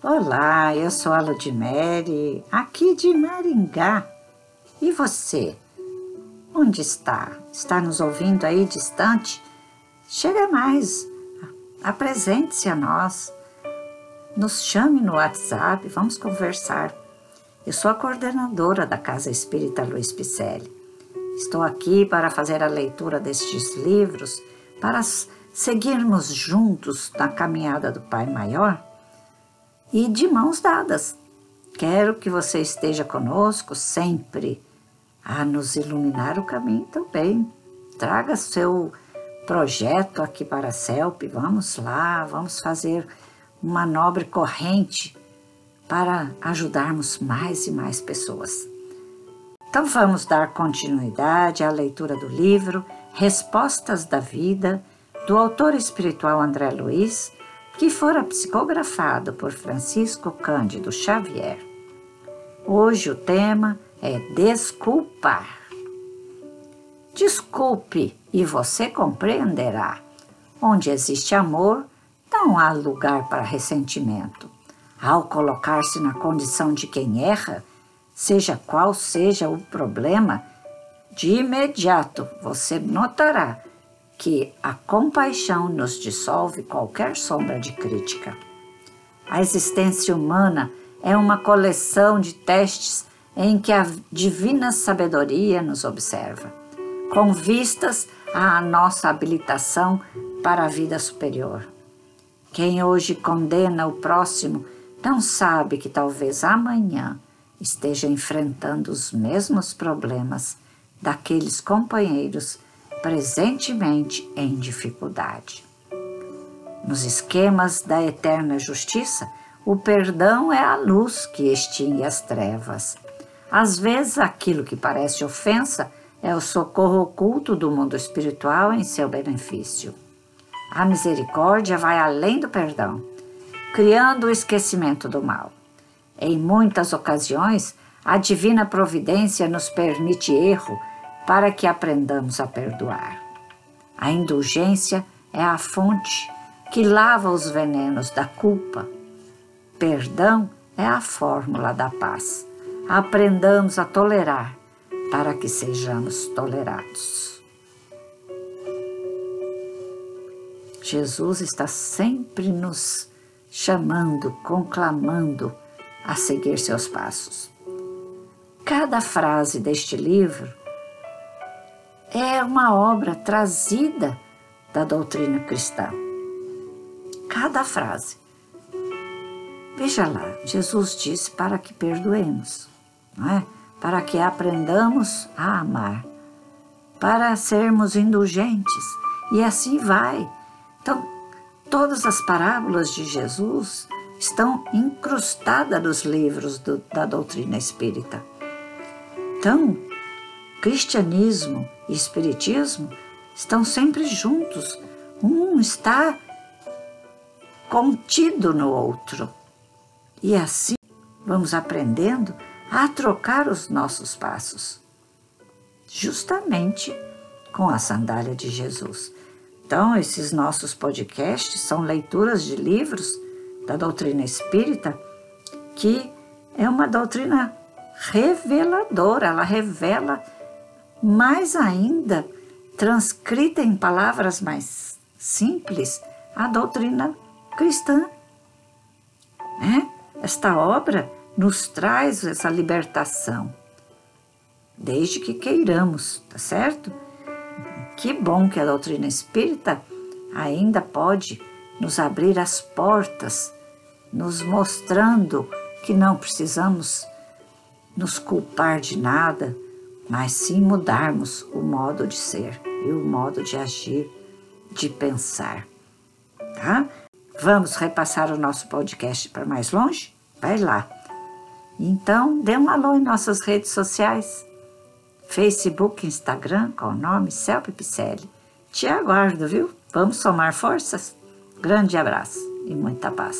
Olá, eu sou a Ludmere, aqui de Maringá. E você? Onde está? Está nos ouvindo aí distante? Chega mais, apresente-se a nós. Nos chame no WhatsApp, vamos conversar. Eu sou a coordenadora da Casa Espírita Luiz Picelli. Estou aqui para fazer a leitura destes livros, para seguirmos juntos na caminhada do Pai Maior e de mãos dadas. Quero que você esteja conosco sempre a nos iluminar o caminho também. Traga seu projeto aqui para a CELP, vamos lá, vamos fazer uma nobre corrente para ajudarmos mais e mais pessoas. Então vamos dar continuidade à leitura do livro Respostas da Vida, do autor espiritual André Luiz, que fora psicografado por Francisco Cândido Xavier. Hoje o tema é desculpar. Desculpe e você compreenderá. Onde existe amor, não há lugar para ressentimento. Ao colocar-se na condição de quem erra, seja qual seja o problema, de imediato você notará que a compaixão nos dissolve qualquer sombra de crítica. A existência humana é uma coleção de testes em que a divina sabedoria nos observa, com vistas à nossa habilitação para a vida superior. Quem hoje condena o próximo não sabe que talvez amanhã esteja enfrentando os mesmos problemas daqueles companheiros presentemente em dificuldade. Nos esquemas da eterna justiça, o perdão é a luz que extingue as trevas. Às vezes, aquilo que parece ofensa é o socorro oculto do mundo espiritual em seu benefício. A misericórdia vai além do perdão, criando o esquecimento do mal. Em muitas ocasiões, a divina providência nos permite erro para que aprendamos a perdoar. A indulgência é a fonte que lava os venenos da culpa. Perdão é a fórmula da paz. Aprendamos a tolerar para que sejamos tolerados. Jesus está sempre nos chamando, conclamando a seguir seus passos. Cada frase deste livro é uma obra trazida da doutrina cristã. Cada frase. Veja lá, Jesus disse para que perdoemos, não é? para que aprendamos a amar, para sermos indulgentes, e assim vai. Então, todas as parábolas de Jesus estão incrustadas nos livros do, da doutrina espírita. Então, cristianismo e espiritismo estão sempre juntos. Um está contido no outro. E assim vamos aprendendo a trocar os nossos passos, justamente com a sandália de Jesus. Então, esses nossos podcasts são leituras de livros da doutrina espírita, que é uma doutrina reveladora, ela revela mais ainda, transcrita em palavras mais simples, a doutrina cristã. Né? Esta obra nos traz essa libertação, desde que queiramos, tá certo? Que bom que a doutrina espírita ainda pode nos abrir as portas, nos mostrando que não precisamos nos culpar de nada, mas sim mudarmos o modo de ser e o modo de agir, de pensar. Tá? Vamos repassar o nosso podcast para mais longe? Vai lá. Então, dê um alô em nossas redes sociais. Facebook, Instagram, com o nome Celpe Picelli. Te aguardo, viu? Vamos somar forças? Grande abraço e muita paz.